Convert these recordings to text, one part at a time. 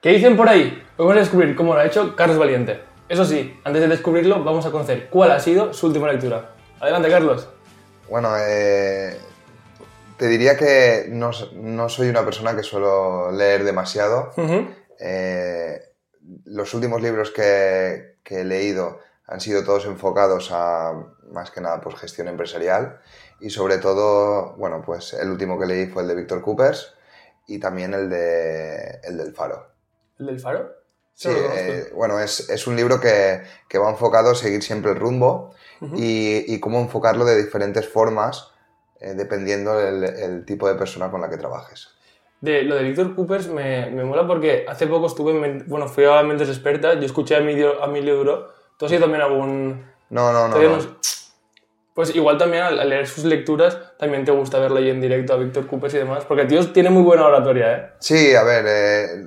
¿Qué dicen por ahí? Vamos a descubrir cómo lo ha hecho Carlos Valiente. Eso sí, antes de descubrirlo, vamos a conocer cuál ha sido su última lectura. Adelante, Carlos. Bueno, eh, te diría que no, no, soy una persona que suelo leer demasiado. eh, los últimos libros que, que, he leído han sido todos enfocados a, más que nada, pues gestión empresarial. Y sobre todo, bueno, pues el último que leí fue el de Víctor Coopers y también el, de, el del Faro. ¿El del Faro? Sí, eh, bueno, es, es, un libro que, que, va enfocado a seguir siempre el rumbo uh -huh. y, y, cómo enfocarlo de diferentes formas eh, dependiendo del el tipo de persona con la que trabajes. De, lo de Víctor Coopers me, me, mola porque hace poco estuve, en, bueno, fui a Mentes Expertas, yo escuché a Emilio, a Emilio Duro. ¿Tú has ido también algún...? No, no, no. no. Pues igual también al leer sus lecturas también te gusta verlo ahí en directo a Víctor Coopers y demás, porque el tío tiene muy buena oratoria, ¿eh? Sí, a ver, eh,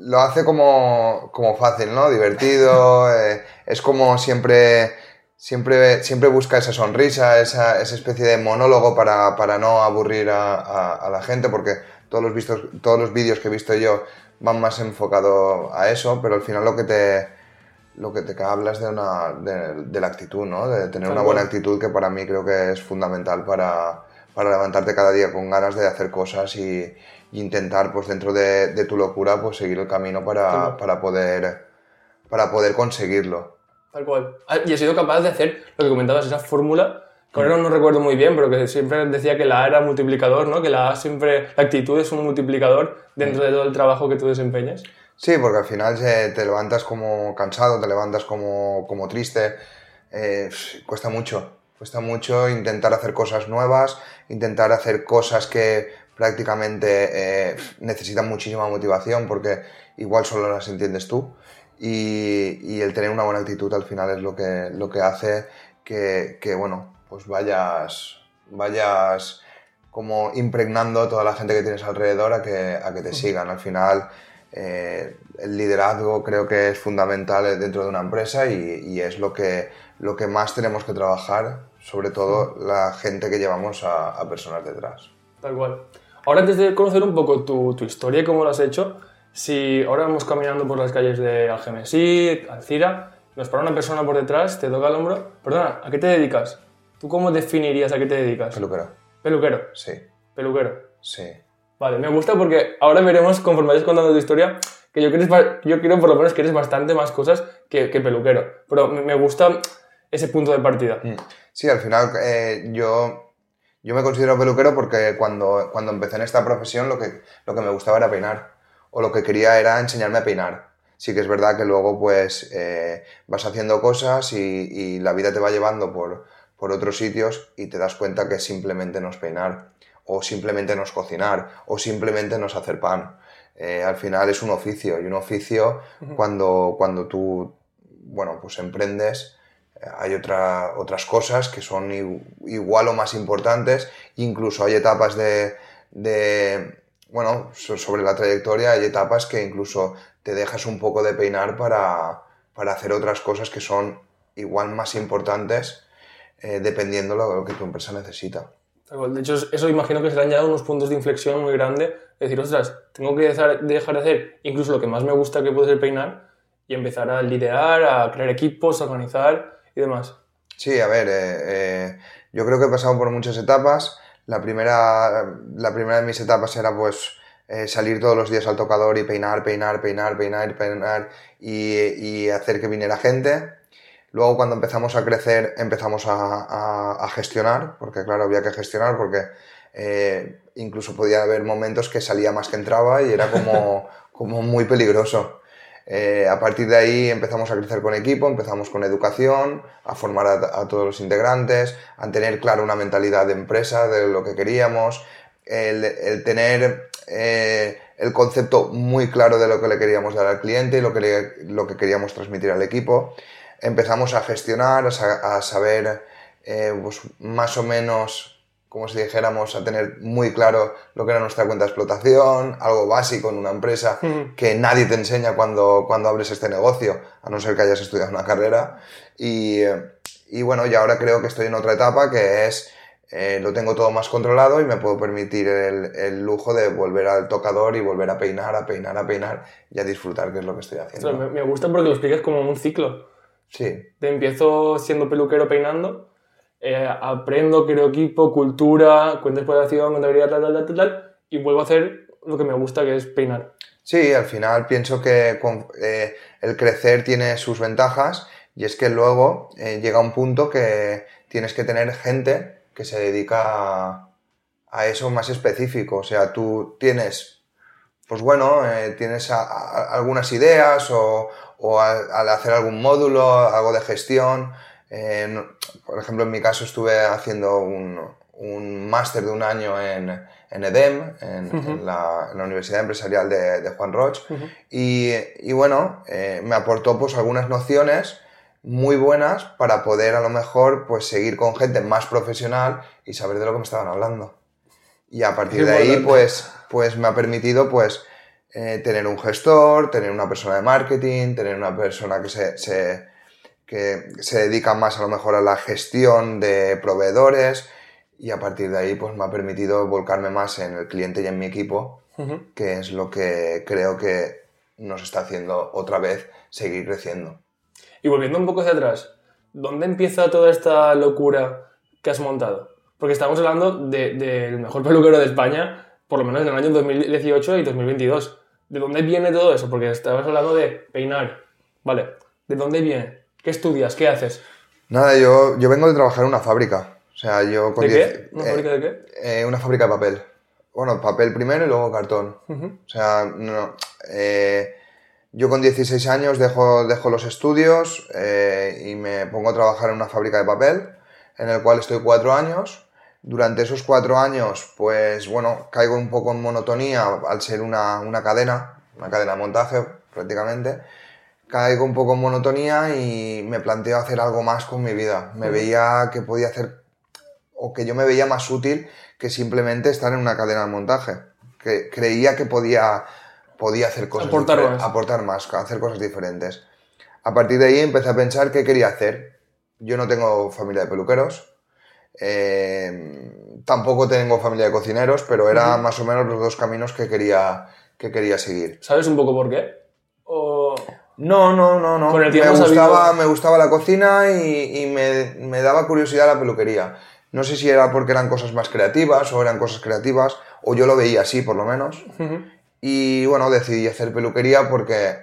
lo hace como, como fácil, ¿no? Divertido, eh, es como siempre, siempre, siempre busca esa sonrisa, esa, esa especie de monólogo para, para no aburrir a, a, a, la gente, porque todos los, vistos, todos los vídeos que he visto yo van más enfocados a eso, pero al final lo que te lo que te hablas de, una, de, de la actitud, ¿no? De tener una buena actitud que para mí creo que es fundamental para, para levantarte cada día con ganas de hacer cosas y, y intentar, pues dentro de, de, tu locura, pues seguir el camino para, para, poder, para poder conseguirlo. Tal cual. Ah, y he sido capaz de hacer lo que comentabas, esa fórmula, que ahora no recuerdo muy bien, pero que siempre decía que la A era multiplicador, ¿no? Que la A siempre, la actitud es un multiplicador dentro de todo el trabajo que tú desempeñas. Sí, porque al final te levantas como cansado, te levantas como, como triste, eh, cuesta mucho, cuesta mucho intentar hacer cosas nuevas, intentar hacer cosas que prácticamente eh, necesitan muchísima motivación porque igual solo las entiendes tú. Y, y, el tener una buena actitud al final es lo que, lo que hace que, que bueno, pues vayas, vayas como impregnando a toda la gente que tienes alrededor a que, a que te sigan. Al final eh, el liderazgo creo que es fundamental dentro de una empresa y, y, es lo que, lo que más tenemos que trabajar, sobre todo la gente que llevamos a, a personas detrás. Tal cual. Ahora, antes de conocer un poco tu, tu, historia y cómo lo has hecho, si ahora vamos caminando por las calles de Algemesí, Alcira, nos para una persona por detrás, te toca el hombro, perdona, ¿a qué te dedicas? ¿Tú cómo definirías a qué te dedicas? Peluquero. ¿Peluquero? Sí. ¿Peluquero? Sí. Vale, me gusta porque ahora veremos, conforme vayas contando tu historia, que yo, creo, yo creo por lo menos que eres bastante más cosas que, que peluquero. Pero me gusta ese punto de partida. Sí, al final eh, yo, yo me considero peluquero porque cuando, cuando empecé en esta profesión lo que, lo que me gustaba era peinar. O lo que quería era enseñarme a peinar. Sí que es verdad que luego pues eh, vas haciendo cosas y, y la vida te va llevando por, por otros sitios y te das cuenta que simplemente no es peinar o simplemente no es cocinar, o simplemente no es hacer pan. Eh, al final es un oficio, y un oficio uh -huh. cuando, cuando tú, bueno, pues emprendes, eh, hay otra, otras cosas que son igual o más importantes, incluso hay etapas de, de, bueno, sobre la trayectoria, hay etapas que incluso te dejas un poco de peinar para, para hacer otras cosas que son igual más importantes, eh, dependiendo de lo que tu empresa necesita. De hecho, eso imagino que serán ya unos puntos de inflexión muy grandes. Decir, ostras, tengo que dejar, de hacer incluso lo que más me gusta que puede ser peinar y empezar a liderar, a crear equipos, a organizar y demás. Sí, a ver, eh, eh, yo creo que he pasado por muchas etapas. La primera, la primera de mis etapas era pues eh, salir todos los días al tocador y peinar, peinar, peinar, peinar, peinar y, y hacer que viniera gente. Luego cuando empezamos a crecer empezamos a, a, a, gestionar, porque claro, había que gestionar porque eh, incluso podía haber momentos que salía más que entraba y era como, como muy peligroso. Eh, a partir de ahí empezamos a crecer con equipo, empezamos con educación, a formar a, a, todos los integrantes, a tener claro una mentalidad de empresa, de lo que queríamos, el, el tener eh, el concepto muy claro de lo que le queríamos dar al cliente y lo que, le, lo que queríamos transmitir al equipo empezamos a gestionar, a, a saber eh, pues más o menos, como si dijéramos, a tener muy claro lo que era nuestra cuenta de explotación, algo básico en una empresa mm. que nadie te enseña cuando, cuando abres este negocio, a no ser que hayas estudiado una carrera. Y, y bueno, y ahora creo que estoy en otra etapa que es eh, lo tengo todo más controlado y me puedo permitir el, el, lujo de volver al tocador y volver a peinar, a peinar, a peinar y a disfrutar, que es lo que estoy haciendo. me, me, gusta porque lo explicas como un ciclo. Sí. Empiezo siendo peluquero peinando, eh, aprendo, creo equipo, cultura, cuenta exploración, contabilidad, tal, tal, tal, tal, y vuelvo a hacer lo que me gusta, que es peinar. Sí, al final pienso que eh, el crecer tiene sus ventajas y es que luego eh, llega un punto que tienes que tener gente que se dedica a, a eso más específico. O sea, tú tienes, pues bueno, eh, tienes a, a, algunas ideas o, o al hacer algún módulo, algo de gestión. Eh, por ejemplo, en mi caso estuve haciendo un, un máster de un año en, en EDEM, en, uh -huh. en, la, en, la, Universidad Empresarial de, de Juan Roch, uh -huh. y, y, bueno, eh, me aportó pues algunas nociones muy buenas para poder a lo mejor pues seguir con gente más profesional y saber de lo que me estaban hablando. Y a partir Qué de ahí pues, pues me ha permitido pues eh, tener un gestor, tener una persona de marketing, tener una persona que se, se, que se dedica más a lo mejor a la gestión de proveedores y a partir de ahí pues me ha permitido volcarme más en el cliente y en mi equipo, uh -huh. que es lo que creo que nos está haciendo otra vez seguir creciendo. Y volviendo un poco hacia atrás, ¿dónde empieza toda esta locura que has montado? Porque estamos hablando del de, de mejor peluquero de España, por lo menos en el año 2018 y 2022. ¿De dónde viene todo eso? Porque estabas hablando de peinar. Vale, ¿de dónde viene? ¿Qué estudias? ¿Qué haces? Nada, yo, yo vengo de trabajar en una fábrica. O sea, yo con ¿De qué? ¿Una eh, fábrica de qué? Eh, una fábrica de papel. Bueno, papel primero y luego cartón. Uh -huh. O sea, no, eh, yo con 16 años dejo, dejo los estudios eh, y me pongo a trabajar en una fábrica de papel, en el cual estoy cuatro años. Durante esos cuatro años, pues bueno, caigo un poco en monotonía al ser una, una cadena, una cadena de montaje prácticamente. Caigo un poco en monotonía y me planteo hacer algo más con mi vida. Me veía que podía hacer, o que yo me veía más útil que simplemente estar en una cadena de montaje. Que creía que podía podía hacer cosas aportar más. aportar más, hacer cosas diferentes. A partir de ahí empecé a pensar qué quería hacer. Yo no tengo familia de peluqueros, eh, tampoco tengo familia de cocineros, pero era uh -huh. más o menos los dos caminos que quería, que quería seguir. ¿Sabes un poco por qué? O... No, no, no, no. Me, gustaba, me gustaba la cocina y, y me, me, daba curiosidad la peluquería. No sé si era porque eran cosas más creativas o eran cosas creativas, o yo lo veía así por lo menos. Uh -huh. Y bueno, decidí hacer peluquería porque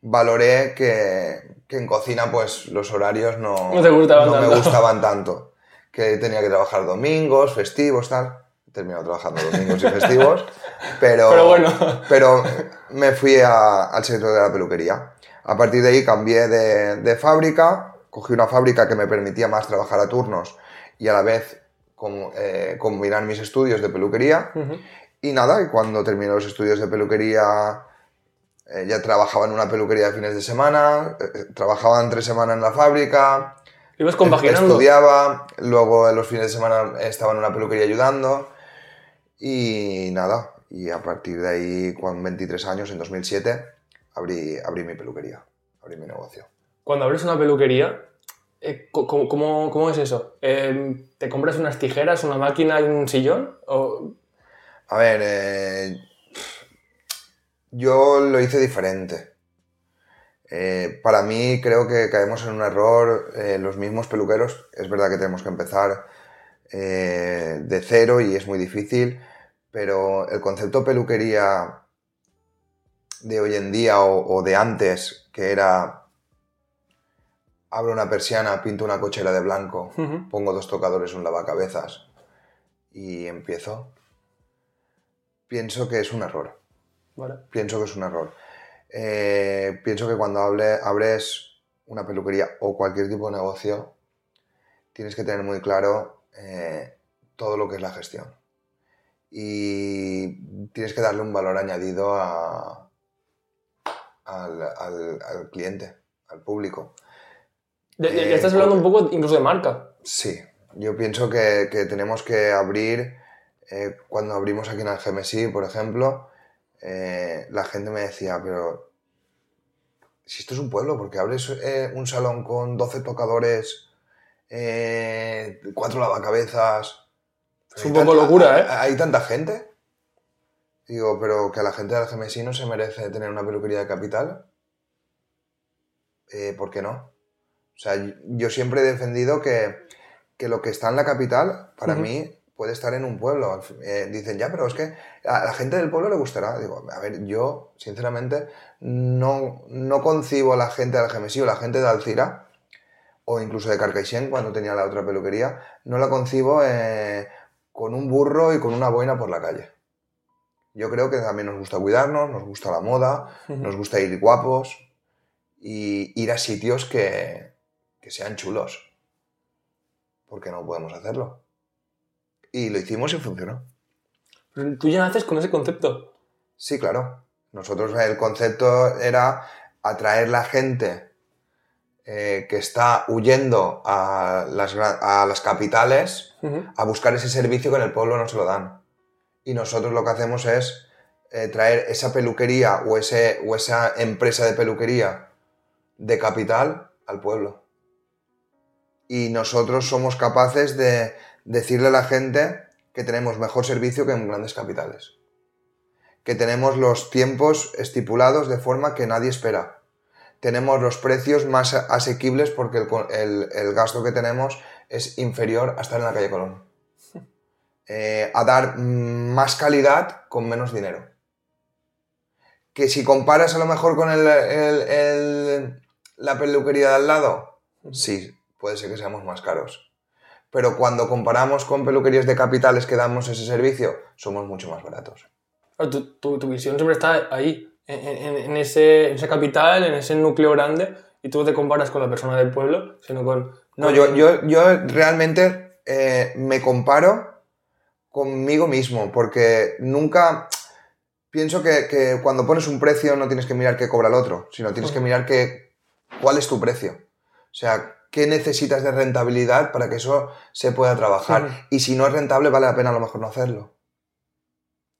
valoré que, que en cocina pues los horarios no, no, gustaban no me gustaban tanto. Que tenía que trabajar domingos, festivos, tal. He terminado trabajando domingos y festivos. Pero, pero bueno. Pero me fui a, al sector de la peluquería. A partir de ahí cambié de, de, fábrica, cogí una fábrica que me permitía más trabajar a turnos y a la vez com, eh, combinar mis estudios de peluquería. Uh -huh. Y nada, y cuando terminé los estudios de peluquería, eh, ya trabajaba en una peluquería de fines de semana, eh, trabajaba entre semana en la fábrica. ¿Ibas compaginando? Estudiaba, luego en los fines de semana estaba en una peluquería ayudando. Y nada, y a partir de ahí, con 23 años, en 2007, abrí, abrí mi peluquería, abrí mi negocio. Cuando abres una peluquería, eh, ¿cómo, cómo, cómo, es eso? Eh, ¿Te compras unas tijeras, una máquina y un sillón? ¿O a ver, eh, yo lo hice diferente. Eh, para mí creo que caemos en un error eh, los mismos peluqueros. Es verdad que tenemos que empezar eh, de cero y es muy difícil, pero el concepto peluquería de hoy en día o, o de antes, que era abro una persiana, pinto una cochera de blanco, uh -huh. pongo dos tocadores, un lavacabezas y empiezo pienso que es un error. Vale. Pienso que es un error. Eh, pienso que cuando hable, abres una peluquería o cualquier tipo de negocio, tienes que tener muy claro eh, todo lo que es la gestión. Y tienes que darle un valor añadido a, al, al, al, cliente, al público. Ya, ya eh, estás hablando un poco incluso de marca. Sí, yo pienso que, que tenemos que abrir eh, cuando abrimos aquí en el GMSI, por ejemplo, eh, la gente me decía, pero si esto es un pueblo, porque abres eh, un salón con 12 tocadores, eh, cuatro lavacabezas, Es un poco locura, ¿eh? ¿Hay, tanta gente? Digo, pero que a la gente del GMSI no se merece tener una peluquería de capital. Eh, ¿Por qué no? O sea, yo siempre he defendido que, lo que está en la capital, para mí, puede estar en un pueblo. Eh, dicen, ya, pero es que a la gente del pueblo le gustará. Digo, a ver, yo, sinceramente, no, no concibo a la gente del GMSI o la gente de Alcira, o incluso de Carcaixent, cuando tenía la otra peluquería, no la concibo eh, con un burro y con una boina por la calle. Yo creo que también nos gusta cuidarnos, nos gusta la moda, nos gusta ir guapos y ir a sitios que, que sean chulos. ¿Por qué no podemos hacerlo? Y lo hicimos y funcionó. ¿Tú ya naces con ese concepto? Sí, claro. Nosotros el concepto era atraer la gente eh, que está huyendo a las, a las capitales a buscar ese servicio que en el pueblo no se lo dan. Y nosotros lo que hacemos es eh, traer esa peluquería o, ese, o esa empresa de peluquería de capital al pueblo. Y nosotros somos capaces de decirle a la gente que tenemos mejor servicio que en grandes capitales. Que tenemos los tiempos estipulados de forma que nadie espera. Tenemos los precios más asequibles porque el, gasto que tenemos es inferior a estar en la calle Colón. Eh, a dar más calidad con menos dinero. Que si comparas a lo mejor con la peluquería de al lado, sí, puede ser que seamos más caros pero cuando comparamos con peluquerías de capitales que damos ese servicio, somos mucho más baratos. Tu, tu, visión siempre está ahí, en, ese, esa capital, en ese núcleo grande, y tú te comparas con la persona del pueblo, sino con... No, yo, yo, yo realmente eh, me comparo conmigo mismo, porque nunca... Pienso que, que, cuando pones un precio no tienes que mirar qué cobra el otro, sino tienes que mirar que, cuál es tu precio. O sea, qué necesitas de rentabilidad para que eso se pueda trabajar. Y si no es rentable, vale la pena a lo mejor no hacerlo.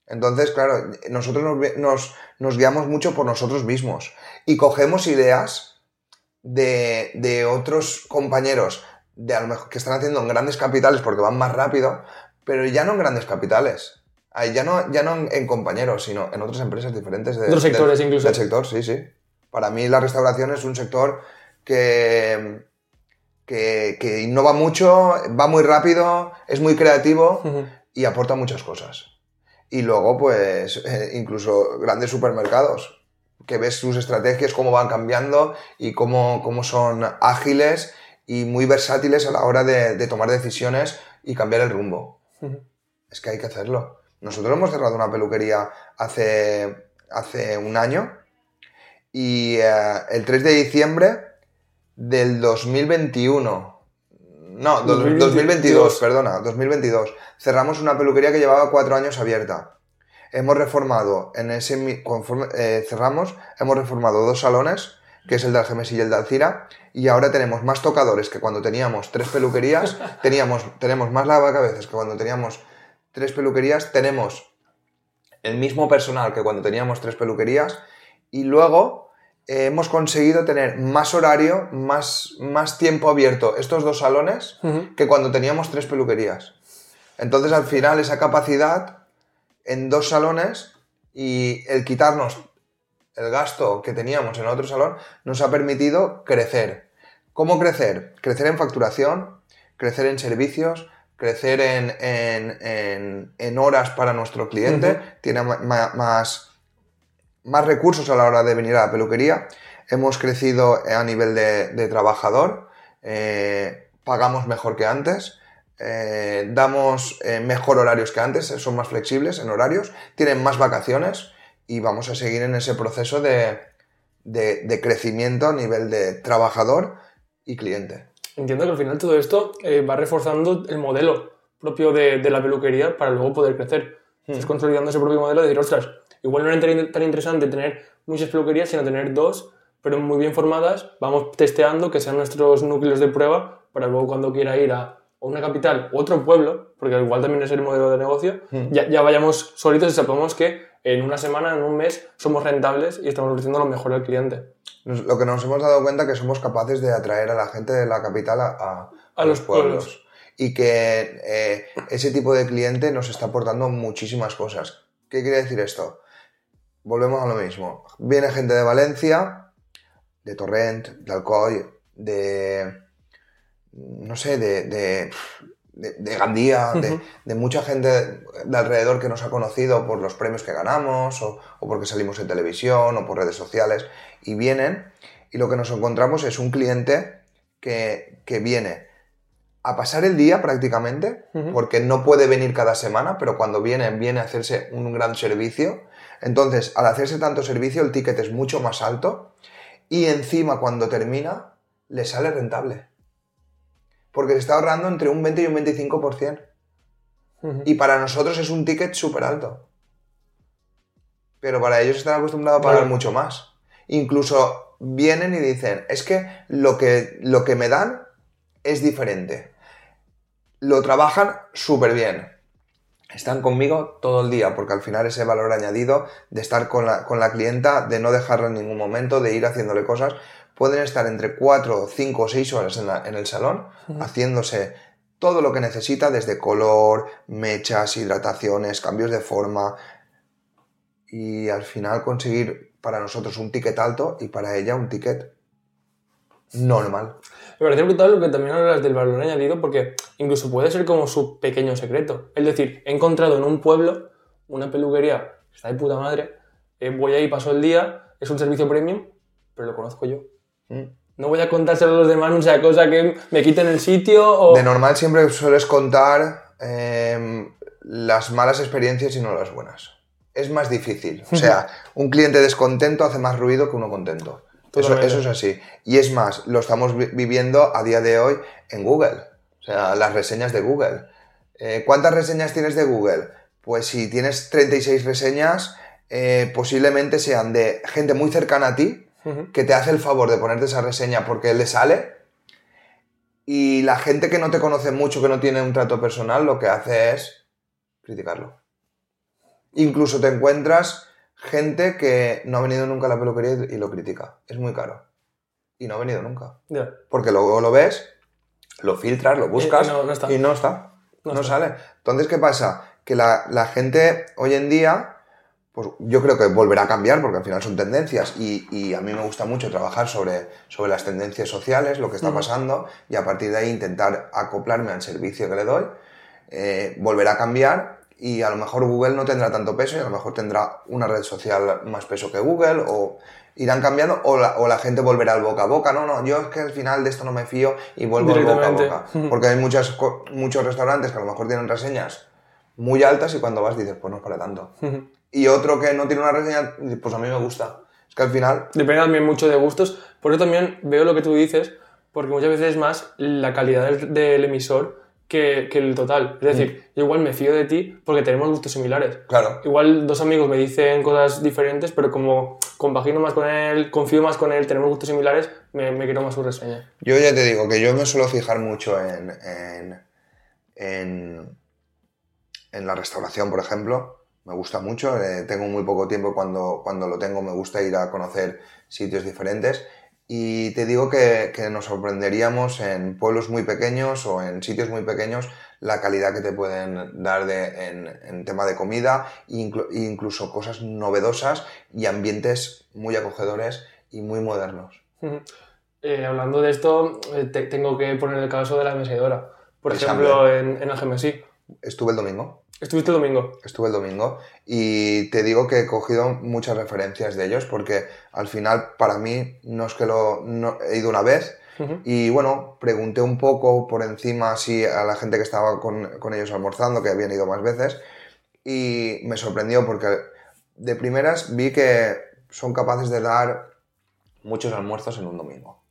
Entonces, claro, nosotros nos, guiamos mucho por nosotros mismos y cogemos ideas de, otros compañeros de a lo mejor que están haciendo en grandes capitales porque van más rápido, pero ya no en grandes capitales. ya no, ya no en, compañeros, sino en otras empresas diferentes. De, otros sectores incluso. Del sector, sí, sí. Para mí la restauración es un sector que, que, innova mucho, va muy rápido, es muy creativo y aporta muchas cosas. Y luego, pues, eh, incluso grandes supermercados, que ves sus estrategias, cómo van cambiando y cómo, cómo son ágiles y muy versátiles a la hora de, tomar decisiones y cambiar el rumbo. Es que hay que hacerlo. Nosotros hemos cerrado una peluquería hace, hace un año y eh, el 3 de diciembre del 2021. No, 2022, perdona, 2022. Cerramos una peluquería que llevaba cuatro años abierta. Hemos reformado, en ese, conforme eh, cerramos, hemos reformado dos salones, que es el de Algemes y el de Alcira, y ahora tenemos más tocadores que cuando teníamos tres peluquerías, teníamos, tenemos más lavacabezas que cuando teníamos tres peluquerías, tenemos el mismo personal que cuando teníamos tres peluquerías, y luego hemos conseguido tener más horario, más, más tiempo abierto estos dos salones que cuando teníamos tres peluquerías. Entonces al final esa capacidad en dos salones y el quitarnos el gasto que teníamos en otro salón nos ha permitido crecer. ¿Cómo crecer? Crecer en facturación, crecer en servicios, crecer en, horas para nuestro cliente, tiene más más recursos a la hora de venir a la peluquería. Hemos crecido a nivel de, trabajador, eh, pagamos mejor que antes, eh, damos eh, mejor horarios que antes, son más flexibles en horarios, tienen más vacaciones y vamos a seguir en ese proceso de, crecimiento a nivel de trabajador y cliente. Entiendo que al final todo esto va reforzando el modelo propio de, la peluquería para luego poder crecer. Hmm. Estás consolidando ese propio modelo de decir, ostras, Igual no era tan interesante tener muchas peluquerías, sino tener dos, pero muy bien formadas. Vamos testeando que sean nuestros núcleos de prueba para luego cuando quiera ir a una capital u otro pueblo, porque igual también es el modelo de negocio, hmm. ya, ya, vayamos solitos y sepamos que en una semana, en un mes, somos rentables y estamos ofreciendo lo mejor al cliente. Lo que nos hemos dado cuenta es que somos capaces de atraer a la gente de la capital a, a, los, pueblos. y que eh, ese tipo de cliente nos está aportando muchísimas cosas. ¿Qué quiere decir esto? Volvemos a lo mismo. Viene gente de Valencia, de Torrent, de Alcoy, de... no sé, de, de, de, Gandía, de, mucha gente de alrededor que nos ha conocido por los premios que ganamos o, o porque salimos en televisión o por redes sociales y vienen y lo que nos encontramos es un cliente que, que viene a pasar el día prácticamente, porque no puede venir cada semana, pero cuando viene, viene a hacerse un gran servicio. Entonces, al hacerse tanto servicio, el ticket es mucho más alto y encima cuando termina, le sale rentable. Porque se está ahorrando entre un 20 y un 25%. Y para nosotros es un ticket súper alto. Pero para ellos están acostumbrados a pagar mucho más. Incluso vienen y dicen, es que lo que, lo que me dan es diferente lo trabajan súper bien. Están conmigo todo el día, porque al final ese valor añadido de estar con la, clienta, de no dejarla en ningún momento, de ir haciéndole cosas, pueden estar entre 4, 5 o 6 horas en, el salón haciéndose todo lo que necesita, desde color, mechas, hidrataciones, cambios de forma, y al final conseguir para nosotros un ticket alto y para ella un ticket normal. Me parece brutal lo que también hablas del valor añadido porque incluso puede ser como su pequeño secreto. Es decir, he encontrado en un pueblo una peluquería que está de puta madre, eh, voy ahí, paso el día, es un servicio premium, pero lo conozco yo. Mm. No voy a contárselo a los demás, no sea cosa que me quiten el sitio o... De normal siempre sueles contar em, las malas experiencias y no las buenas. Es más difícil. O sea, un cliente descontento hace más ruido que uno contento. Eso, es así. Y es más, lo estamos viviendo a día de hoy en Google. O sea, las reseñas de Google. Eh, ¿Cuántas reseñas tienes de Google? Pues si tienes 36 reseñas, eh, posiblemente sean de gente muy cercana a ti, que te hace el favor de ponerte esa reseña porque le sale. Y la gente que no te conoce mucho, que no tiene un trato personal, lo que hace es criticarlo. Incluso te encuentras gente que no ha venido nunca a la peluquería y lo critica. Es muy caro. Y no ha venido nunca. Porque luego lo ves, lo filtras, lo buscas y no, está. No, sale. Entonces, ¿qué pasa? Que la, gente hoy en día, pues yo creo que volverá a cambiar porque al final son tendencias y, a mí me gusta mucho trabajar sobre, sobre las tendencias sociales, lo que está pasando y a partir de ahí intentar acoplarme al servicio que le doy. Eh, volverá a cambiar y a lo mejor Google no tendrá tanto peso y a lo mejor tendrá una red social más peso que Google o irán cambiando o la, o la gente volverá al boca a boca. No, no, yo es que al final de esto no me fío y vuelvo al boca a boca. Porque hay muchas, muchos restaurantes que a lo mejor tienen reseñas muy altas y cuando vas dices, pues no es para tanto. Y otro que no tiene una reseña, pues a mí me gusta. Es que al final... Depende también mucho de gustos. Por eso también veo lo que tú dices, porque muchas veces es más la calidad del emisor que, el total. Es decir, mm. yo igual me fío de ti porque tenemos gustos similares. Claro. Igual dos amigos me dicen cosas diferentes, pero como compagino más con él, confío más con él, tenemos gustos similares, me, me quiero más su reseña. Yo ya te digo que yo me suelo fijar mucho en, en, en, en la restauración, por ejemplo. Me gusta mucho, eh, tengo muy poco tiempo cuando, cuando lo tengo, me gusta ir a conocer sitios diferentes y te digo que, nos sorprenderíamos en pueblos muy pequeños o en sitios muy pequeños la calidad que te pueden dar de, en, tema de comida, incluso cosas novedosas y ambientes muy acogedores y muy modernos. Eh, hablando de esto, eh, tengo que poner el caso de la mesedora. Por ejemplo, en, en el GMSI. Estuve el domingo. ¿Estuviste el domingo? Estuve el domingo y te digo que he cogido muchas referencias de ellos porque al final para mí no es que lo he ido una vez y bueno, pregunté un poco por encima así a la gente que estaba con, con, ellos almorzando, que habían ido más veces y me sorprendió porque de primeras vi que son capaces de dar muchos almuerzos en un domingo.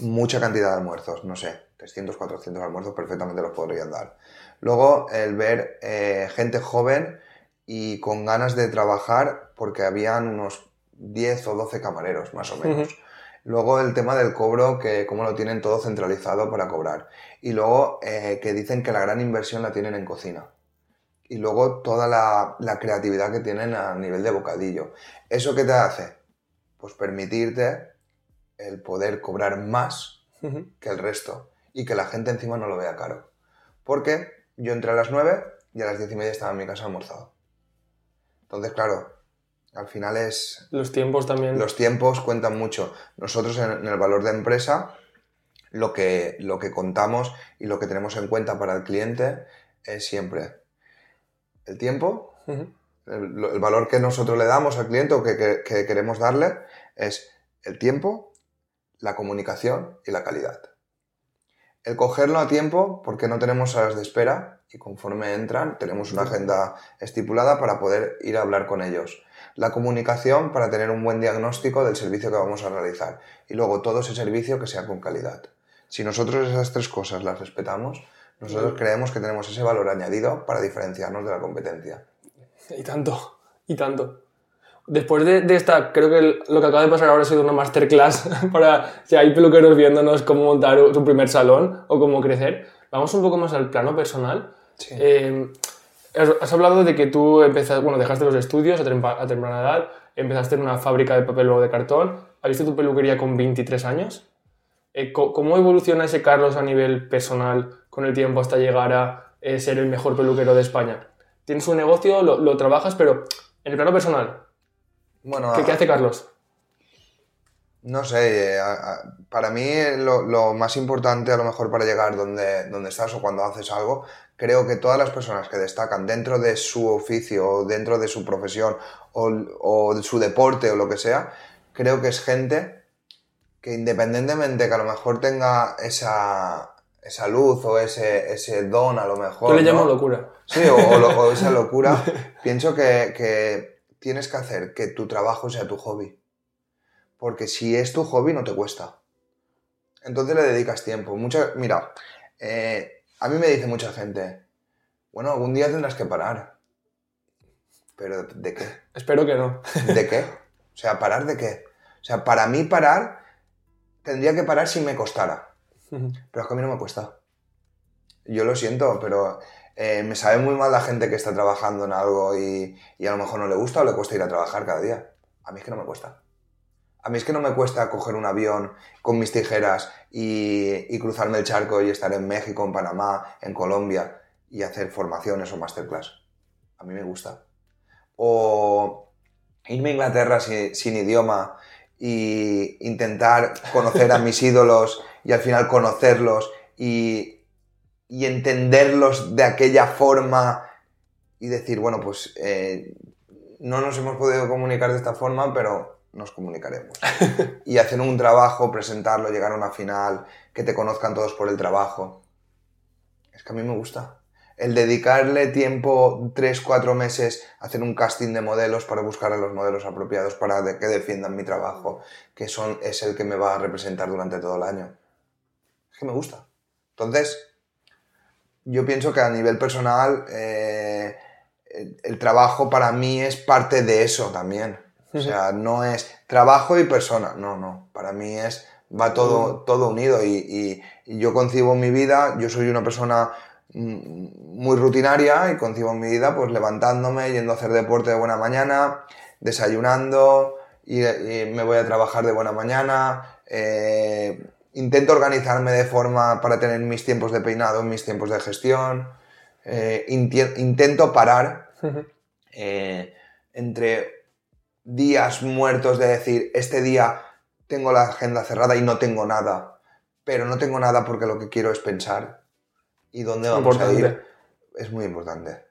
Mucha cantidad de almuerzos, no sé, 300, 400 almuerzos perfectamente los podrían dar. Luego el ver eh, gente joven y con ganas de trabajar porque habían unos 10 o 12 camareros más o menos. Luego el tema del cobro, que cómo lo tienen todo centralizado para cobrar. Y luego eh, que dicen que la gran inversión la tienen en cocina. Y luego toda la, creatividad que tienen a nivel de bocadillo. ¿Eso qué te hace? Pues permitirte el poder cobrar más que el resto y que la gente encima no lo vea caro. Porque yo entré a las 9 y a las 10 y media estaba en mi casa almorzado. Entonces, claro, al final es... Los tiempos también. Los tiempos cuentan mucho. Nosotros en, el valor de empresa, lo que, lo que contamos y lo que tenemos en cuenta para el cliente es siempre el tiempo, el, valor que nosotros le damos al cliente o que, que queremos darle es el tiempo, la comunicación y la calidad. El cogerlo a tiempo, porque no tenemos horas de espera y conforme entran tenemos una agenda estipulada para poder ir a hablar con ellos. La comunicación para tener un buen diagnóstico del servicio que vamos a realizar. Y luego todo ese servicio que sea con calidad. Si nosotros esas tres cosas las respetamos, nosotros creemos que tenemos ese valor añadido para diferenciarnos de la competencia. Y tanto, y tanto. Después de, esta, creo que lo que acaba de pasar ahora ha sido una masterclass para si hay peluqueros viéndonos cómo montar su primer salón o cómo crecer. Vamos un poco más al plano personal. Eh, has, hablado de que tú empezaste, bueno, dejaste los estudios a, temprana edad, empezaste en una fábrica de papel o de cartón, abriste tu peluquería con 23 años. Eh, ¿Cómo evoluciona ese Carlos a nivel personal con el tiempo hasta llegar a eh, ser el mejor peluquero de España? Tienes un negocio, lo, lo trabajas, pero en el plano personal, bueno, ¿Qué, hace Carlos? No sé, eh, para mí lo, más importante a lo mejor para llegar donde, donde estás o cuando haces algo, creo que todas las personas que destacan dentro de su oficio o dentro de su profesión o, de su deporte o lo que sea, creo que es gente que independientemente que a lo mejor tenga esa, luz o ese, ese don a lo mejor... Yo le llamo locura. Sí, o, esa locura, pienso que tienes que hacer que tu trabajo sea tu hobby. Porque si es tu hobby, no te cuesta. Entonces le dedicas tiempo. Mucha, mira, eh, a mí me dice mucha gente, bueno, algún día tendrás que parar. ¿Pero de qué? Espero que no. ¿De qué? O sea, ¿parar de qué? O sea, para mí parar, tendría que parar si me costara. Pero es que a mí no me cuesta. Yo lo siento, pero eh, me sabe muy mal la gente que está trabajando en algo y, a lo mejor no le gusta o le cuesta ir a trabajar cada día. A mí es que no me cuesta. A mí es que no me cuesta coger un avión con mis tijeras y, cruzarme el charco y estar en México, en Panamá, en Colombia y hacer formaciones o masterclass. A mí me gusta. O irme a Inglaterra sin, sin idioma e intentar conocer a mis ídolos y al final conocerlos y y entenderlos de aquella forma y decir, bueno, pues eh, no nos hemos podido comunicar de esta forma, pero nos comunicaremos. y hacer un trabajo, presentarlo, llegar a una final, que te conozcan todos por el trabajo. Es que a mí me gusta. El dedicarle tiempo, tres, cuatro meses, a hacer un casting de modelos para buscar a los modelos apropiados para que defiendan mi trabajo, que son, es el que me va a representar durante todo el año. Es que me gusta. Entonces, yo pienso que a nivel personal eh, el, trabajo para mí es parte de eso también. O sea, no es trabajo y persona, no, no, para mí es, va todo, todo unido y, yo concibo mi vida, yo soy una persona mm, muy rutinaria y concibo mi vida pues levantándome, yendo a hacer deporte de buena mañana, desayunando y, me voy a trabajar de buena mañana, eh, intento organizarme de forma para tener mis tiempos de peinado, mis tiempos de gestión. Eh, intento parar eh, entre días muertos de decir, este día tengo la agenda cerrada y no tengo nada, pero no tengo nada porque lo que quiero es pensar y dónde vamos a ir. Es muy importante.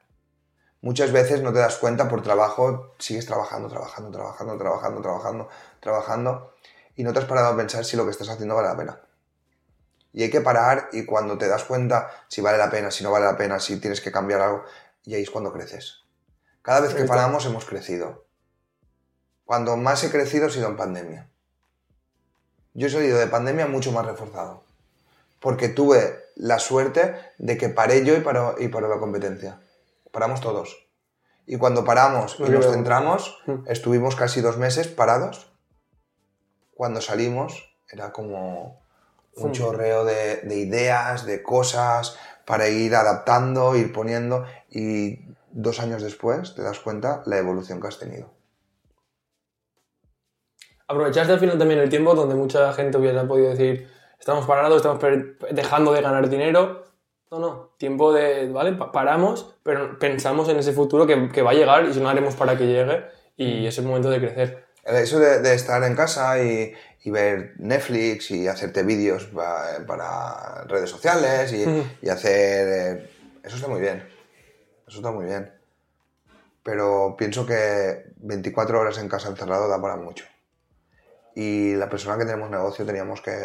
Muchas veces no te das cuenta por trabajo, sigues trabajando, trabajando, trabajando, trabajando, trabajando, trabajando y no te has parado a pensar si lo que estás haciendo vale la pena. Y hay que parar y cuando te das cuenta si vale la pena, si no vale la pena, si tienes que cambiar algo, y ahí es cuando creces. Cada vez que paramos hemos crecido. Cuando más he crecido ha sido en pandemia. Yo he salido de pandemia mucho más reforzado. Porque tuve la suerte de que paré yo y paró, y paró la competencia. Paramos todos. Y cuando paramos y nos centramos, mm. estuvimos casi dos meses parados cuando salimos era como un chorreo de, ideas, de cosas para ir adaptando, ir poniendo y dos años después te das cuenta la evolución que has tenido. Aprovechaste al final también el tiempo donde mucha gente hubiera podido decir estamos parados, estamos dejando de ganar dinero. No, no, tiempo de, ¿vale? Pa- Paramos, pero pensamos en ese futuro que, que va a llegar y si no haremos para que llegue y es el momento de crecer. Hecho de, de estar en casa y, y ver Netflix y hacerte vídeos pa- para redes sociales y, hacer... eh, eso está muy bien. Eso está muy bien. Pero pienso que 24 horas en casa encerrado da para mucho. Y la persona que tenemos negocio teníamos que,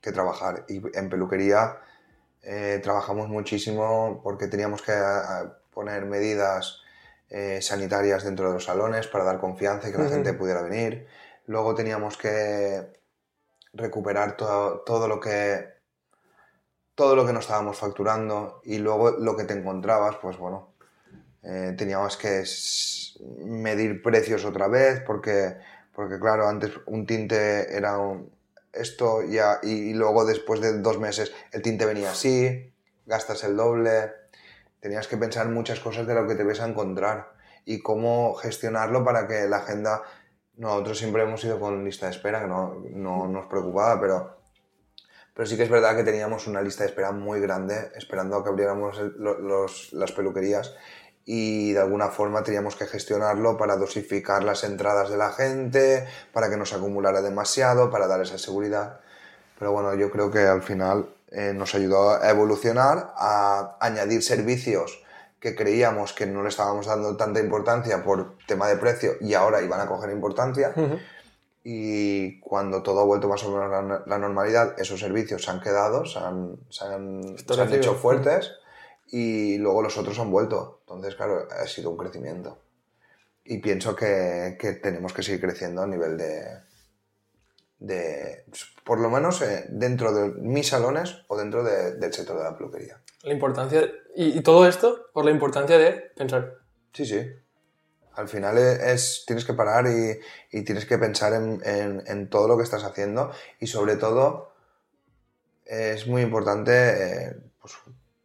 que trabajar. Y en peluquería eh, trabajamos muchísimo porque teníamos que a- poner medidas eh, sanitarias dentro de los salones para dar confianza y que la gente pudiera venir. Luego teníamos que recuperar todo, todo lo que todo lo que no estábamos facturando y luego lo que te encontrabas, pues bueno, eh, teníamos que medir precios otra vez porque, porque claro, antes un tinte era un- esto ya, y, y luego después de dos meses el tinte venía así, gastas el doble, tenías que pensar muchas cosas de lo que te ves a encontrar y cómo gestionarlo para que la agenda, nosotros siempre hemos ido con lista de espera, que no, no nos preocupaba, pero pero sí que es verdad que teníamos una lista de espera muy grande esperando a que abriéramos el- lo- los- las peluquerías y de alguna forma teníamos que gestionarlo para dosificar las entradas de la gente, para que no se acumulara demasiado, para dar esa seguridad. Pero bueno, yo creo que al final eh, nos ayudó a evolucionar, a añadir servicios que creíamos que no le estábamos dando tanta importancia por tema de precio y ahora iban a coger importancia y cuando todo ha vuelto más o menos a la, la normalidad, esos servicios se han quedado, se han, se han, se han hecho fuertes y luego los otros han vuelto. Entonces, claro, ha sido un crecimiento. Y pienso que, que tenemos que seguir creciendo a nivel de, de por lo menos eh, dentro de mis salones o dentro de- del sector de la peluquería. La importancia, y, y todo esto por la importancia de pensar. Sí, sí. Al final es, tienes que parar y, y tienes que pensar en, en- en todo lo que estás haciendo y sobre todo es muy importante, eh, pues,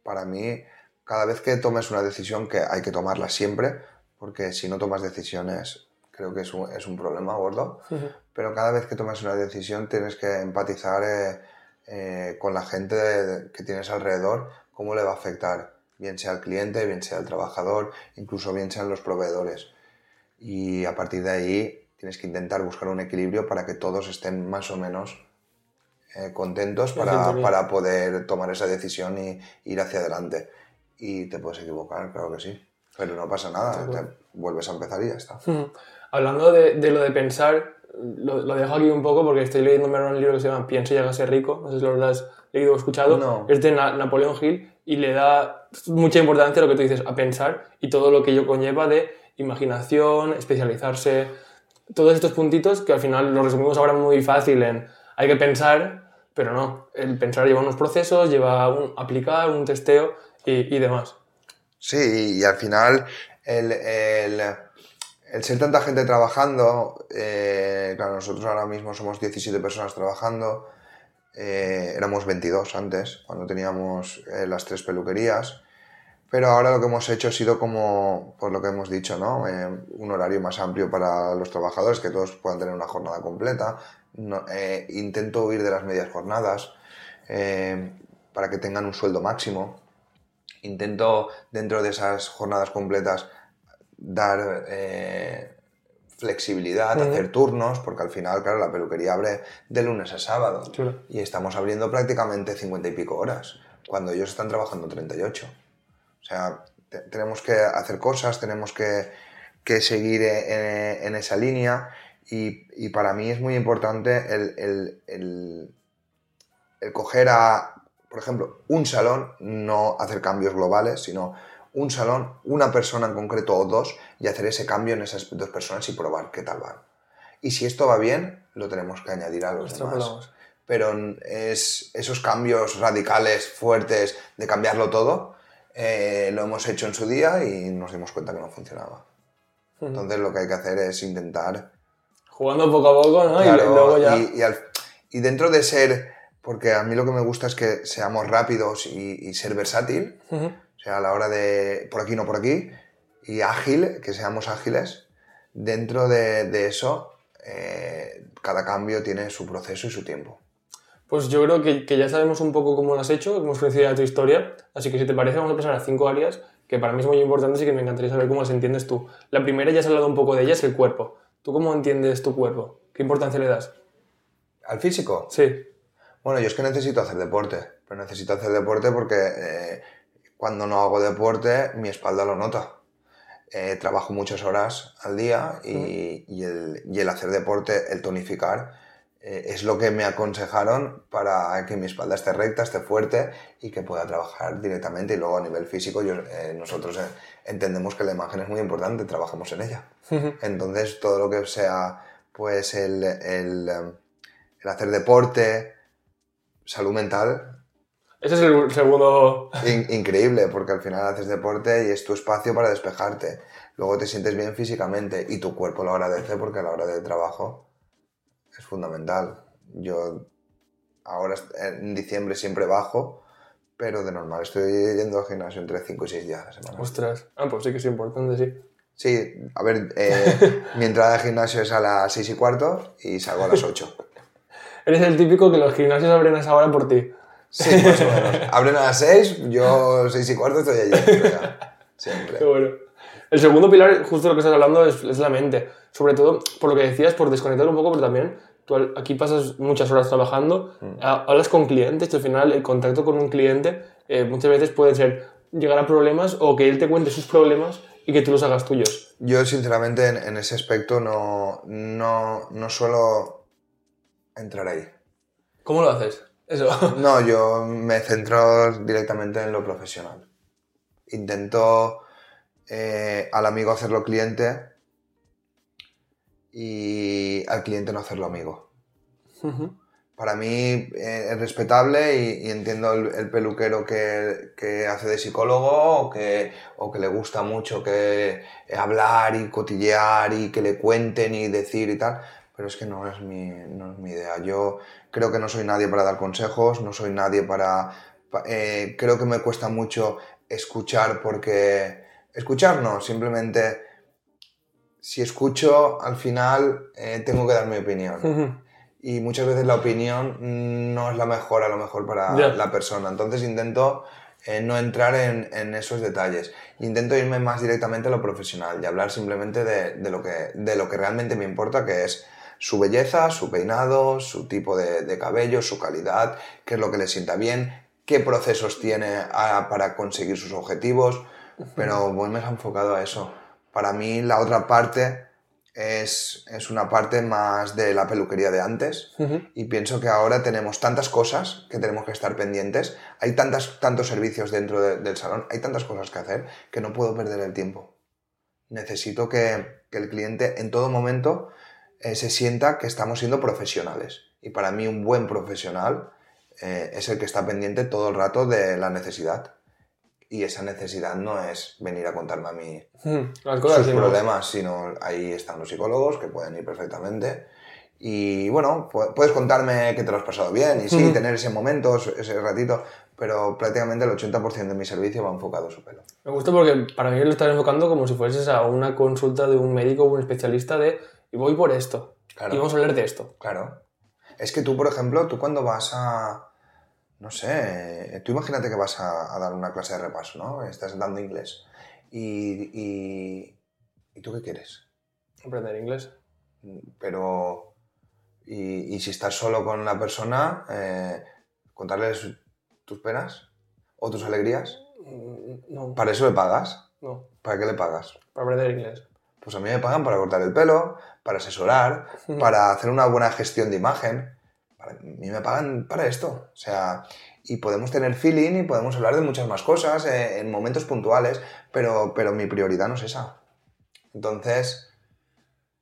para mí, cada vez que tomes una decisión, que hay que tomarla siempre, porque si no tomas decisiones creo que es un, es un problema gordo, Ujú. pero cada vez que tomas una decisión tienes que empatizar eh, eh, con la gente que tienes alrededor, cómo le va a afectar, bien sea al cliente, bien sea al trabajador, incluso bien sean los proveedores. Y a partir de ahí tienes que intentar buscar un equilibrio para que todos estén más o menos eh, contentos En para, para poder tomar esa decisión y ir hacia adelante. Y te puedes equivocar, claro que sí. Pero no pasa nada, te vuelves a empezar y ya está. Ujú. Hablando de, de lo de pensar, lo, lo dejo aquí un poco porque estoy leyendo un libro que se llama Piensa y llega a ser rico. No sé si lo habrás leído o escuchado. No. Es de Na- Napoleón Hill y le da mucha importancia a lo que tú dices, a pensar y todo lo que ello conlleva de imaginación, especializarse, todos estos puntitos que al final lo resumimos ahora muy fácil en hay que pensar, pero no. El pensar lleva unos procesos, lleva un aplicar, un testeo y, y demás. Sí, y al final el, el- el ser tanta gente trabajando, eh, claro, nosotros ahora mismo somos 17 personas trabajando, eh, éramos 22 antes, cuando teníamos eh, las tres peluquerías, pero ahora lo que hemos hecho ha sido como, pues lo que hemos dicho, ¿no? Un horario más amplio para los trabajadores, que todos puedan tener una jornada completa. No- intento huir de las medias jornadas para que tengan un sueldo máximo intento dentro de esas jornadas completas dar eh, flexibilidad, hacer turnos, porque al final, claro, la peluquería abre de lunes a sábado Claro. y estamos abriendo prácticamente 50 y pico horas, cuando ellos están trabajando 38. O sea, te- tenemos que hacer cosas, tenemos que, que seguir en, en esa línea y, y para mí es muy importante el, el- el- el coger a, por ejemplo, un salón, no hacer cambios globales, sino un salón, una persona en concreto o dos y hacer ese cambio en esas dos personas y probar qué tal van. Y si esto va bien, lo tenemos que añadir a los demás pero es, esos cambios radicales, fuertes, de cambiarlo todo, eh, lo hemos hecho en su día y nos dimos cuenta que no funcionaba. Entonces lo que hay que hacer es intentar... Jugando poco a poco, ¿no? Claro, y luego ya. y, y al- y dentro de ser, porque a mí lo que me gusta es que seamos rápidos y, ser versátil. O sea, a la hora de por aquí, no por aquí, y ágil, que seamos ágiles, dentro de, de eso, eh, cada cambio tiene su proceso y su tiempo. Pues yo creo que, que ya sabemos un poco cómo lo has hecho, hemos conocido ya tu historia, así que si te parece vamos a pasar a cinco áreas que para mí es muy importantes y que me encantaría saber cómo las entiendes tú. La primera ya has hablado un poco de ella, es el cuerpo. ¿Tú cómo entiendes tu cuerpo? ¿Qué importancia le das? ¿Al físico? Sí. Bueno, yo es que necesito hacer deporte, pero necesito hacer deporte porque eh, cuando no hago deporte mi espalda lo nota. Eh, trabajo muchas horas al día y, y, el, y el hacer deporte, el tonificar, eh, es lo que me aconsejaron para que mi espalda esté recta, esté fuerte y que pueda trabajar directamente. Y luego a nivel físico, yo, eh, nosotros eh, entendemos que la imagen es muy importante, trabajamos en ella. Entonces, todo lo que sea pues el, el, el hacer deporte, salud mental. Ese es el segundo. In, increíble, porque al final haces deporte y es tu espacio para despejarte. Luego te sientes bien físicamente y tu cuerpo lo agradece porque a la hora del trabajo es fundamental. Yo ahora en diciembre siempre bajo, pero de normal estoy yendo al gimnasio entre 5 y 6 días a la semana. Ostras, ah, pues sí que es importante, sí. Sí, a ver, eh, mi entrada al gimnasio es a las 6 y cuarto y salgo a las 8. Eres el típico que los gimnasios abren a esa hora por ti. Sí, más o menos. Abren a las 6, yo 6 y cuarto estoy allí. Siempre. Qué bueno. El segundo pilar, justo lo que estás hablando, es, es, la mente. Sobre todo, por lo que decías, por desconectar un poco, pero también tú aquí pasas muchas horas trabajando, mm. hablas con clientes y al final el contacto con un cliente eh, muchas veces puede ser llegar a problemas o que él te cuente sus problemas y que tú los hagas tuyos. Yo, sinceramente, en, en ese aspecto no, no, no suelo entrar ahí. ¿Cómo lo haces? Eso. No, yo me centro directamente en lo profesional. Intento eh, al amigo hacerlo cliente y al cliente no hacerlo amigo. Uh -huh. Para mí eh, es respetable y, y entiendo el, el peluquero que, que, hace de psicólogo o que, o que le gusta mucho que hablar y cotillear y que le cuenten y decir y tal, pero es que no es mi, no es mi idea. Yo creo que no soy nadie para dar consejos, no soy nadie para... Eh, creo que me cuesta mucho escuchar porque... Escuchar no, simplemente si escucho, al final eh, tengo que dar mi opinión. Uh -huh. Y muchas veces la opinión no es la mejor, a lo mejor, para yeah. la persona. Entonces intento eh, no entrar en, en, esos detalles. Intento irme más directamente a lo profesional y hablar simplemente de, de, lo, que, de lo que realmente me importa, que es su belleza, su peinado, su tipo de, de cabello, su calidad, qué es lo que le sienta bien, qué procesos tiene a, para conseguir sus objetivos. Pero voy más enfocado a eso para mí la otra parte es, es, una parte más de la peluquería de antes uh -huh. y pienso que ahora tenemos tantas cosas que tenemos que estar pendientes, hay tantas, tantos servicios dentro de, del salón, hay tantas cosas que hacer que no puedo perder el tiempo. Necesito que, que el cliente en todo momento eh, se sienta que estamos siendo profesionales y para mí un buen profesional eh, es el que está pendiente todo el rato de la necesidad y esa necesidad no es venir a contarme a mí hmm, Las cosas sus problemas, sino ahí están los psicólogos que pueden ir perfectamente. Y bueno, puedes contarme que te lo has pasado bien y sí, mm. tener ese momento, ese ratito, pero prácticamente el 80% de mi servicio va enfocado a su pelo. Me gusta porque para mí lo estás enfocando como si fueses a una consulta de un médico o un especialista de y voy por esto. Claro. Y vamos a hablar de esto. Claro. Es que tú, por ejemplo, tú cuando vas a, no sé, tú imagínate que vas a, a, dar una clase de repaso, ¿no? Estás dando inglés. Y, y, ¿y tú qué quieres? Aprender inglés. Pero, y, y si estás solo con la persona, eh, contarles tus penas o tus alegrías. No. ¿Para eso le pagas? No. ¿Para qué le pagas? Para aprender inglés. Pues a mí me pagan para cortar el pelo, para asesorar, para hacer una buena gestión de imagen para mí me pagan para esto. O sea, y podemos tener feeling y podemos hablar de muchas más cosas eh, en momentos puntuales, pero, pero mi prioridad no es esa. Entonces,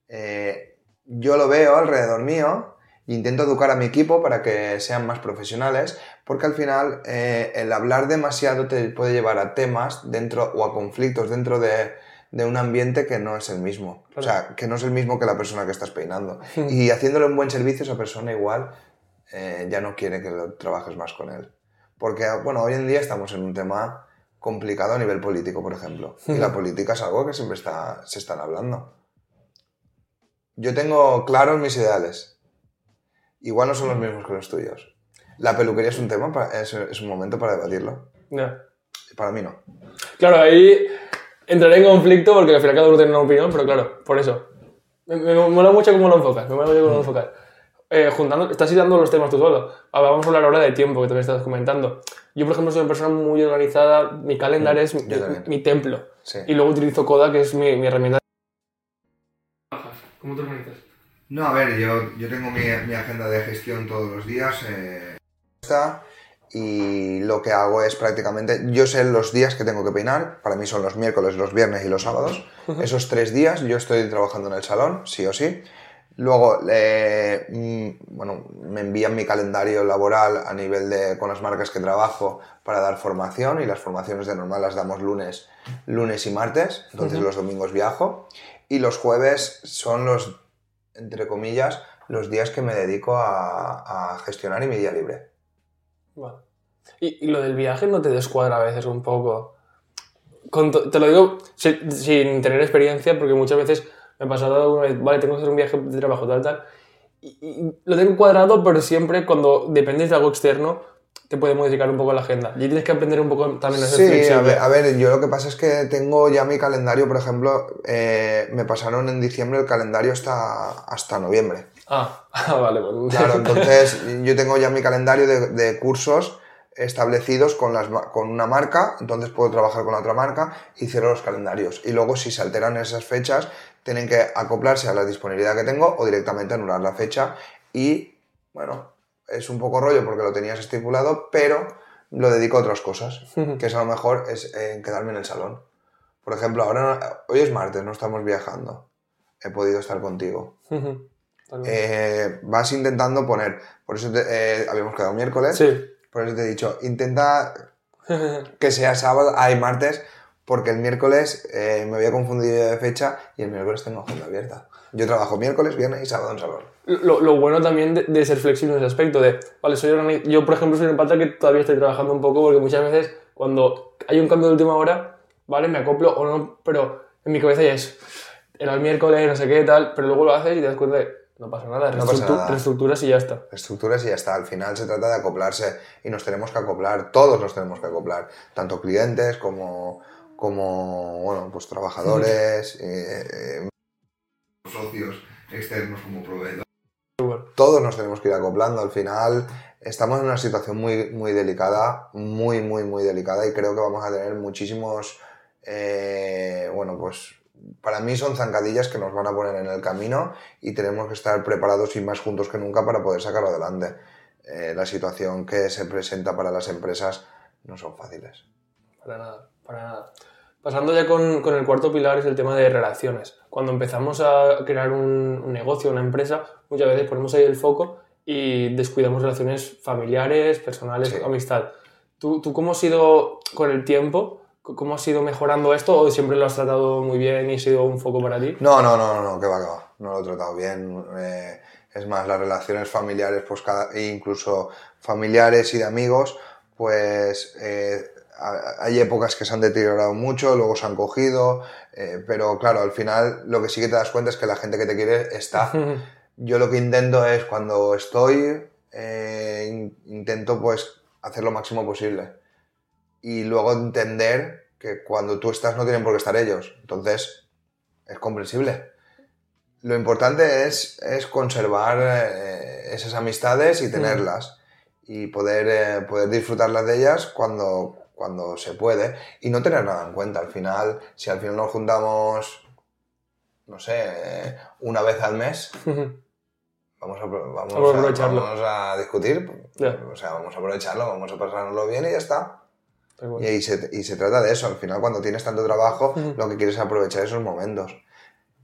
eh, yo lo veo alrededor mío e intento educar a mi equipo para que sean más profesionales, porque al final eh, el hablar demasiado te puede llevar a temas dentro o a conflictos dentro de, de un ambiente que no es el mismo. Claro. O sea, que no es el mismo que la persona que estás peinando. y haciéndole un buen servicio, esa persona igual eh, ya no quiere que lo trabajes más con él. Porque, bueno, hoy en día estamos en un tema complicado a nivel político, por ejemplo. Y la política es algo que siempre está, se están hablando. Yo tengo claros mis ideales. Igual no son los mismos que los tuyos. La peluquería es un tema, para- es, es un momento para debatirlo. Ya. Para mí no. Claro, ahí entraré en conflicto porque al final cada uno tiene una opinión, pero claro, por eso. Me, me mola mucho cómo lo enfocas, me mola mucho cómo lo enfocas. Eh, juntando, estás hilando los temas tú solo. Ahora vamos a hablar ahora de tiempo, que también estás comentando. Yo, por ejemplo, soy una persona muy organizada, mi calendario es mi, mi templo. Sí. Y luego utilizo Coda, que es mi, mi herramienta. ¿Cómo te organizas? No, a ver, yo, yo tengo mi, mi agenda de gestión todos los días. eh, está, y lo que hago es prácticamente, yo sé los días que tengo que peinar, para mí son los miércoles, los viernes y los sábados. Esos tres días yo estoy trabajando en el salón, sí o sí. Luego, eh, mm, bueno, me envían mi calendario laboral a nivel de con las marcas que trabajo para dar formación y las formaciones de normal las damos lunes, lunes y martes, entonces los domingos viajo y los jueves son los, entre comillas, los días que me dedico a, a gestionar y mi día libre. Vale. Y, y lo del viaje no te descuadra a veces un poco. Con te lo digo si- sin tener experiencia, porque muchas veces me ha pasado una vez, vale, tengo que hacer un viaje de trabajo, tal, tal. Y, y lo tengo cuadrado, pero siempre cuando dependes de algo externo, te puede modificar un poco la agenda. Y tienes que aprender un poco también a ser Sí, a ver, a ver, yo lo que pasa es que tengo ya mi calendario, por ejemplo, eh, me pasaron en diciembre el calendario hasta, hasta noviembre. Ah, ah, vale. pues- Claro, entonces yo tengo ya mi calendario de, de cursos establecidos con, las, con una marca, entonces puedo trabajar con la otra marca y cierro los calendarios. Y luego si se alteran esas fechas, tienen que acoplarse a la disponibilidad que tengo o directamente anular la fecha y, bueno, es un poco rollo porque lo tenías estipulado, pero lo dedico a otras cosas, que es a lo mejor es eh, quedarme en el salón. Por ejemplo, ahora hoy es martes, no estamos viajando. He podido estar contigo. Eh, vas intentando poner, por eso te- eh, habíamos quedado miércoles, sí. por eso te he dicho, intenta que sea sábado, hay martes, porque el miércoles eh, me había confundido de fecha y el miércoles tengo agenda abierta. Yo trabajo miércoles, viernes y sábado en salón. Lo, lo bueno también de, de ser flexible en ese aspecto, de, vale, soy yo por ejemplo soy un pata que todavía estoy trabajando un poco porque muchas veces cuando hay un cambio de última hora, vale, me acoplo o no, pero en mi cabeza ya es, era el miércoles, no sé qué, tal, pero luego lo haces y te das cuenta de, no pasa nada, No pasa nada. reestructuras y ya está. Estructuras y ya está. Al final se trata de acoplarse y nos tenemos que acoplar, todos nos tenemos que acoplar, tanto clientes como, como bueno, pues trabajadores, eh, eh, socios externos como proveedores. Todos nos tenemos que ir acoplando. Al final estamos en una situación muy, muy delicada, muy, muy, muy delicada y creo que vamos a tener muchísimos, eh, bueno, pues para mí son zancadillas que nos van a poner en el camino y tenemos que estar preparados y más juntos que nunca para poder sacarlo adelante. Eh, la situación que se presenta para las empresas no son fáciles. Para nada, para nada. Pasando ya con, con el cuarto pilar es el tema de relaciones. Cuando empezamos a crear un, un negocio, una empresa, muchas veces ponemos ahí el foco y descuidamos relaciones familiares, personales, Sí. amistad. ¿Tú, ¿Tú cómo has ido con el tiempo? ¿Cómo has ido mejorando esto o siempre lo has tratado muy bien y ha sido un foco para ti? No, no, no, no, no, que va, que va. No lo he tratado bien. eh, es más, las relaciones familiares, pues cada, e incluso familiares y de amigos, pues eh, hay épocas que se han deteriorado mucho, luego se han cogido, eh, pero claro, al final lo que sí que te das cuenta es que la gente que te quiere está. Yo lo que intento es cuando estoy, eh, in- intento pues hacer lo máximo posible. Y luego entender que cuando tú estás no tienen por qué estar ellos. Entonces, es comprensible. Lo importante es, es conservar eh, esas amistades y tenerlas. Y poder, eh, poder disfrutarlas de ellas cuando, cuando se puede. Y no tener nada en cuenta. Al final, si al final nos juntamos, no sé, una vez al mes, Vamos a, vamos, Vamos a a, aprovecharlo. vamos a discutir, o sea, vamos a aprovecharlo, vamos a pasárnoslo bien y ya está. Y, se, y se trata de eso, al final cuando tienes tanto trabajo, lo que quieres es aprovechar esos momentos.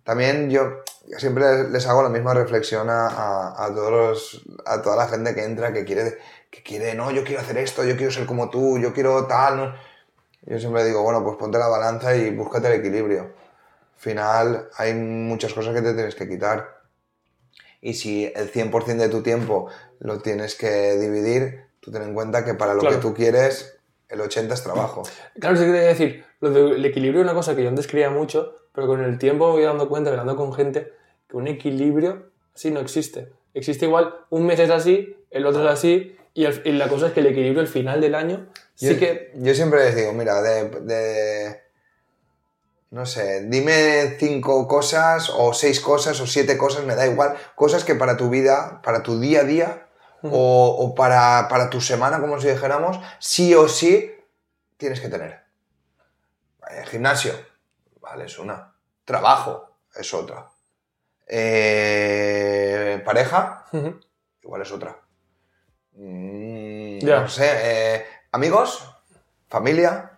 También yo siempre les hago la misma reflexión a, a- a todos los- a toda la gente que entra, que quiere, que quiere, no, yo quiero hacer esto, yo quiero ser como tú, yo quiero tal. no". Yo siempre digo, bueno, pues ponte la balanza y búscate el equilibrio. Al final hay muchas cosas que te tienes que quitar. Y si el 100% de tu tiempo lo tienes que dividir, tú ten en cuenta que para lo Claro. que tú quieres, el 80 es trabajo. Claro, sí que te voy a decir, lo del equilibrio es una cosa que yo antes creía mucho, pero con el tiempo me voy dando cuenta, hablando con gente, que un equilibrio así no existe. Existe igual, un mes es así, el otro es así, Y, el- y la cosa es que el equilibrio al final del año sí yo, que... yo siempre les digo, mira, de, de- No sé, dime cinco cosas, o seis cosas, o siete cosas, me da igual. Cosas que para tu vida, para tu día a día, o, o para, para tu semana, como si dijéramos, sí o sí tienes que tener. Vale, Gimnasio, vale, es una. Trabajo, es otra. Eh, pareja, igual es otra. Mm. No sé, eh, amigos, familia.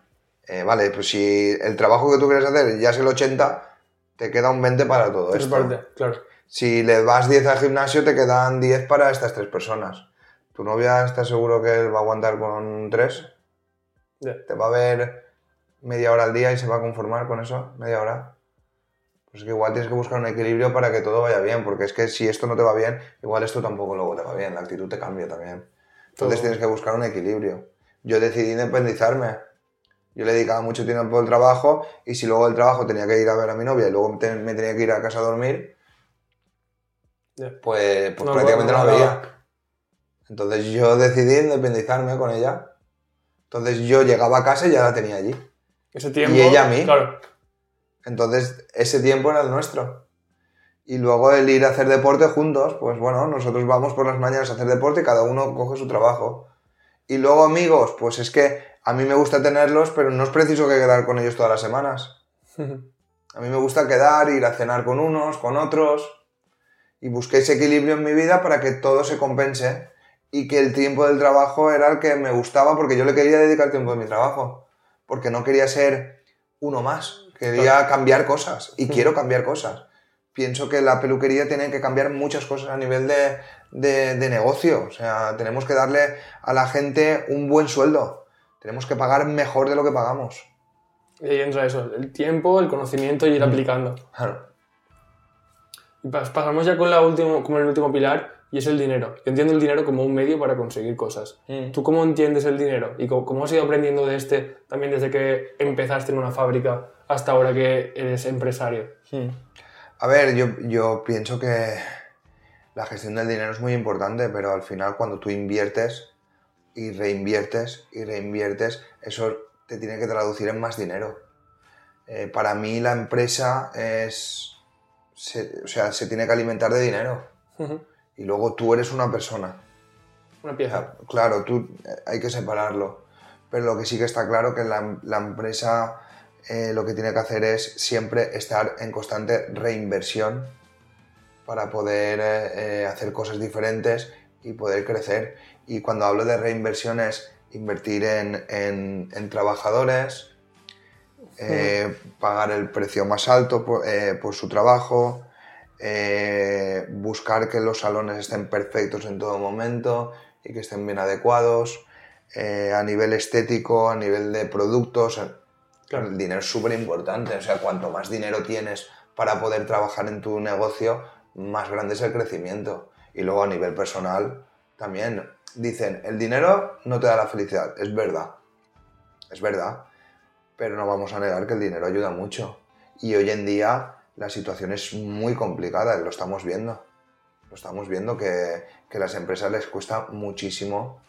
eh, vale, pues si el trabajo que tú quieres hacer ya es el 80, te queda un 20 para todo esto. partes, claro. Si le vas 10 al gimnasio, te quedan 10 para estas tres personas. ¿Tu novia está seguro que él va a aguantar con 3? Ya. ¿Te va a ver media hora al día y se va a conformar con eso? ¿Media hora? Pues que igual tienes que buscar un equilibrio para que todo vaya bien, porque es que si esto no te va bien, igual esto tampoco luego te va bien, la actitud te cambia también. Entonces Todo. tienes que buscar un equilibrio. Yo decidí independizarme. Yo le dedicaba mucho tiempo al trabajo y si luego el trabajo tenía que ir a ver a mi novia y luego me tenía que ir a casa a dormir, Pues, pues No, prácticamente no, no, la no, veía. Entonces yo decidí independizarme con ella. Entonces yo llegaba a casa y ya la tenía allí. Ese tiempo... Y ella a mí. Claro. Entonces ese tiempo era el nuestro. Y luego el ir a hacer deporte juntos, pues bueno, nosotros vamos por las mañanas a hacer deporte y cada uno coge su trabajo. Y luego amigos, pues es que a mí me gusta tenerlos, pero no es preciso que quedar con ellos todas las semanas. A mí me gusta quedar, ir a cenar con unos, con otros, y busqué ese equilibrio en mi vida para que todo se compense y que el tiempo del trabajo era el que me gustaba porque yo le quería dedicar tiempo de mi trabajo, porque no quería ser uno más, quería cambiar cosas y quiero cambiar cosas. Pienso que la peluquería tiene que cambiar muchas cosas a nivel de, de- de negocio, o sea, tenemos que darle a la gente un buen sueldo, tenemos que pagar mejor de lo que pagamos. Y ahí entra eso, el tiempo, el conocimiento y ir aplicando. Claro. Pasamos ya con, la último, con el último pilar y es el dinero. Yo entiendo el dinero como un medio para conseguir cosas. Mm. ¿Tú cómo entiendes el dinero? ¿Y cómo, cómo has ido aprendiendo de este también desde que empezaste en una fábrica hasta ahora que eres empresario? A ver, yo, yo pienso que la gestión del dinero es muy importante, pero al final cuando tú inviertes y reinviertes y reinviertes, eso te tiene que traducir en más dinero. Eh, para mí la empresa es... se- o sea, se tiene que alimentar de dinero. Y luego tú eres una persona. Una pieza. Claro, tú eh, hay que separarlo. Pero lo que sí que está claro que la, la empresa eh, lo que tiene que hacer es siempre estar en constante reinversión para poder eh, eh, hacer cosas diferentes y poder crecer. Y cuando hablo de reinversión es invertir en, en- en trabajadores, eh, pagar el precio más alto por, eh, por su trabajo, eh, buscar que los salones estén perfectos en todo momento y que estén bien adecuados, a nivel estético, a nivel de productos. Claro. El dinero es súper importante, o sea, cuanto más dinero tienes para poder trabajar en tu negocio, más grande es el crecimiento. Y luego a nivel personal también dicen, el dinero no te da la felicidad, es verdad, es verdad, pero no vamos a negar que el dinero ayuda mucho. Y hoy en día la situación es muy complicada, lo estamos viendo. Lo estamos viendo que, que a las empresas les cuesta muchísimo